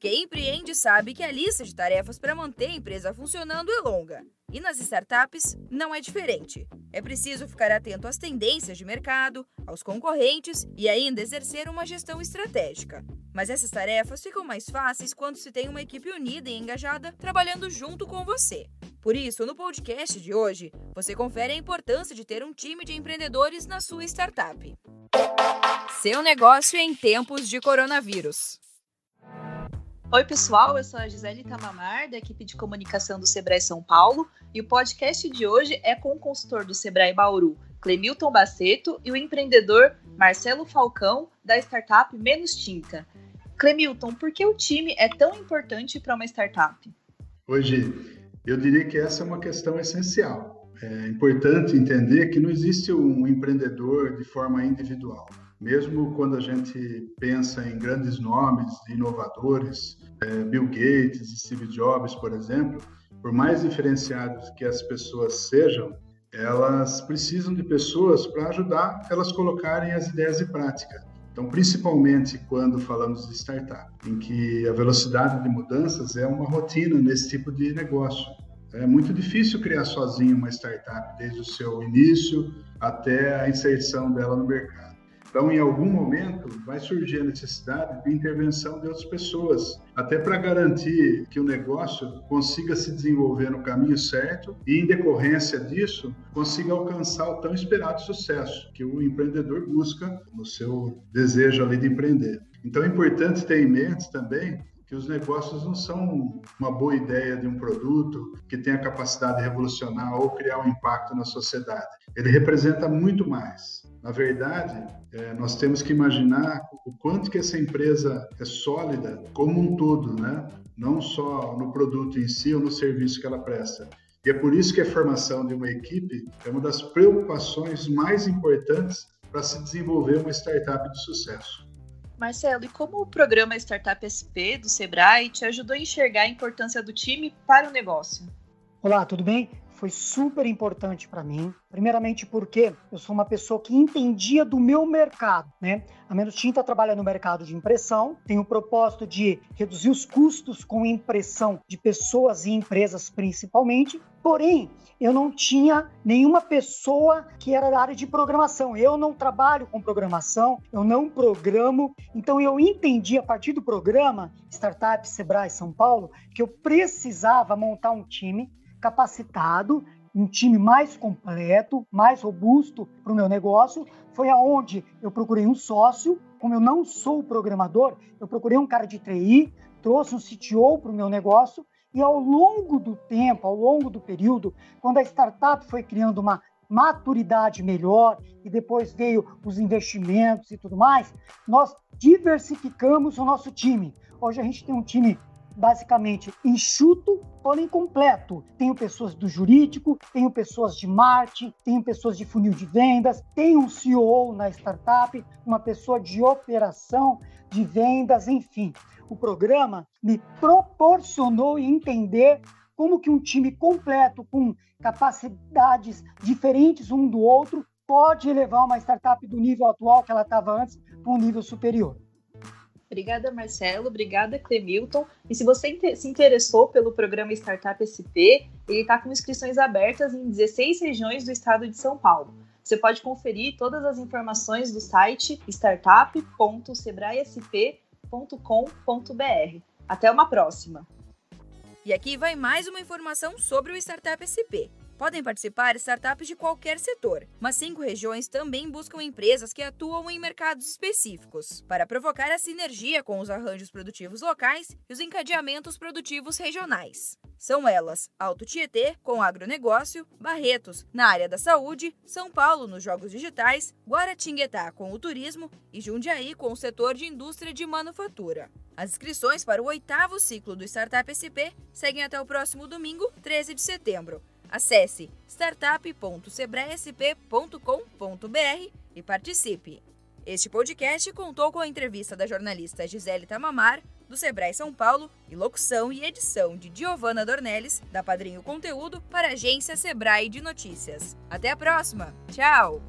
Quem empreende sabe que a lista de tarefas para manter a empresa funcionando é longa. E nas startups não é diferente. É preciso ficar atento às tendências de mercado, aos concorrentes e ainda exercer uma gestão estratégica. Mas essas tarefas ficam mais fáceis quando se tem uma equipe unida e engajada trabalhando junto com você. Por isso, no podcast de hoje, você confere a importância de ter um time de empreendedores na sua startup. Seu negócio em tempos de coronavírus. Oi, pessoal, eu sou a Gisele Tamamar, da equipe de comunicação do Sebrae São Paulo, e o podcast de hoje é com o consultor do Sebrae Bauru, Clemilton Baceto, e o empreendedor Marcelo Falcão, da startup Menos Tinta. Clemilton, por que o time é tão importante para uma startup? Hoje, eu diria que essa é uma questão essencial. É importante entender que não existe um empreendedor de forma individual. Mesmo quando a gente pensa em grandes nomes, inovadores, é, Bill Gates e Steve Jobs, por exemplo, por mais diferenciados que as pessoas sejam, elas precisam de pessoas para ajudar elas colocarem as ideias em prática. Então, principalmente quando falamos de startup, em que a velocidade de mudanças é uma rotina nesse tipo de negócio. É muito difícil criar sozinho uma startup, desde o seu início até a inserção dela no mercado. Então, em algum momento, vai surgir a necessidade de intervenção de outras pessoas, até para garantir que o negócio consiga se desenvolver no caminho certo e, em decorrência disso, consiga alcançar o tão esperado sucesso que o empreendedor busca no seu desejo ali de empreender. Então, é importante ter em mente também que os negócios não são uma boa ideia de um produto que tem a capacidade de revolucionar ou criar um impacto na sociedade. Ele representa muito mais. Na verdade, é, nós temos que imaginar o quanto que essa empresa é sólida como um todo, né? não só no produto em si ou no serviço que ela presta. E é por isso que a formação de uma equipe é uma das preocupações mais importantes para se desenvolver uma startup de sucesso. Marcelo, e como o programa Startup SP do Sebrae te ajudou a enxergar a importância do time para o negócio? Olá, tudo bem? Foi super importante para mim. Primeiramente porque eu sou uma pessoa que entendia do meu mercado, né? A Menos Tinta trabalha no mercado de impressão, tem o propósito de reduzir os custos com impressão de pessoas e empresas principalmente. Porém, eu não tinha nenhuma pessoa que era da área de programação. Eu não trabalho com programação, eu não programo. Então eu entendi a partir do programa Startup Sebrae São Paulo que eu precisava montar um time capacitado, um time mais completo, mais robusto para o meu negócio. Foi aonde eu procurei um sócio. Como eu não sou programador, eu procurei um cara de TI, trouxe um CTO para o meu negócio e ao longo do tempo, ao longo do período, quando a startup foi criando uma maturidade melhor e depois veio os investimentos e tudo mais, nós diversificamos o nosso time. Hoje a gente tem um time basicamente enxuto, porém completo. Tenho pessoas do jurídico, tenho pessoas de marketing, tenho pessoas de funil de vendas, tenho um CEO na startup, uma pessoa de operação, de vendas, enfim o programa me proporcionou entender como que um time completo, com capacidades diferentes um do outro, pode elevar uma startup do nível atual que ela estava antes para um nível superior. Obrigada, Marcelo. Obrigada, Clemilton. E se você se interessou pelo programa Startup SP, ele está com inscrições abertas em 16 regiões do estado de São Paulo. Você pode conferir todas as informações do site startup.sebraesp.com startup.com.br. Até uma próxima! E aqui vai mais uma informação sobre o Startup SP. Podem participar startups de qualquer setor, mas cinco regiões também buscam empresas que atuam em mercados específicos, para provocar a sinergia com os arranjos produtivos locais e os encadeamentos produtivos regionais. São elas Alto Tietê, com agronegócio, Barretos, na área da saúde, São Paulo, nos jogos digitais, Guaratinguetá, com o turismo e Jundiaí, com o setor de indústria de manufatura. As inscrições para o oitavo ciclo do Startup SP seguem até o próximo domingo, 13 de setembro. Acesse startup.sebraesp.com.br e participe. Este podcast contou com a entrevista da jornalista Gisele Tamamar, do Sebrae São Paulo, e locução e edição de Giovana Dornelles, da Padrinho Conteúdo, para a agência Sebrae de Notícias. Até a próxima! Tchau!